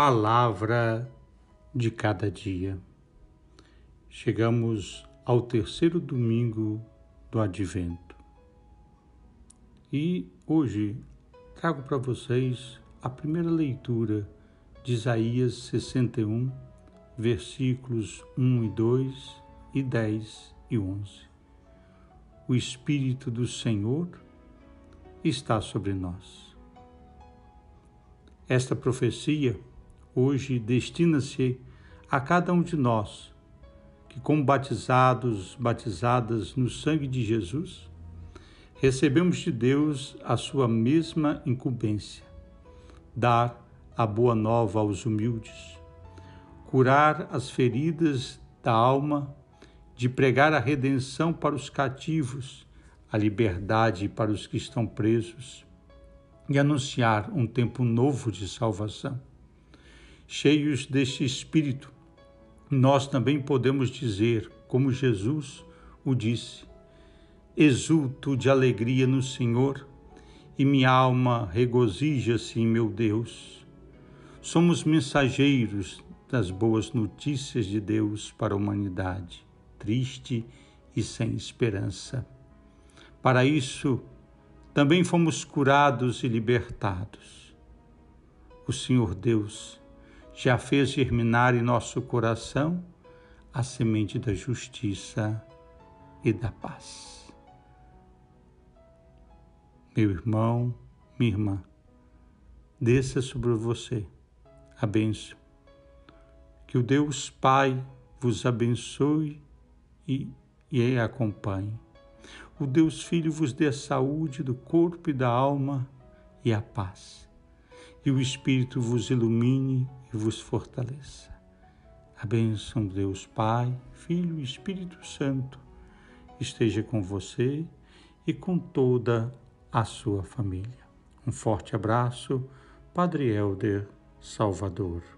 Palavra de cada dia. Chegamos ao terceiro domingo do Advento. E hoje trago para vocês a primeira leitura de Isaías 61, versículos 1 e 2 e 10 e 11. O Espírito do Senhor está sobre nós. Esta profecia hoje destina-se a cada um de nós que, como batizados, batizadas no sangue de Jesus, recebemos de Deus a sua mesma incumbência, dar a boa nova aos humildes, curar as feridas da alma, de pregar a redenção para os cativos, a liberdade para os que estão presos e anunciar um tempo novo de salvação cheios deste Espírito, nós também podemos dizer, como Jesus o disse: Exulto de alegria no Senhor e minha alma regozija-se em meu Deus. Somos mensageiros das boas notícias de Deus para a humanidade, triste e sem esperança. Para isso, também fomos curados e libertados. O Senhor Deus já fez germinar em nosso coração a semente da justiça e da paz. Meu irmão, minha irmã, desça sobre você a bênção. Que o Deus Pai vos abençoe e, e acompanhe. O Deus Filho vos dê a saúde do corpo e da alma e a paz e o Espírito vos ilumine e vos fortaleça. A bênção de Deus Pai, Filho e Espírito Santo esteja com você e com toda a sua família. Um forte abraço, Padre Helder Salvador.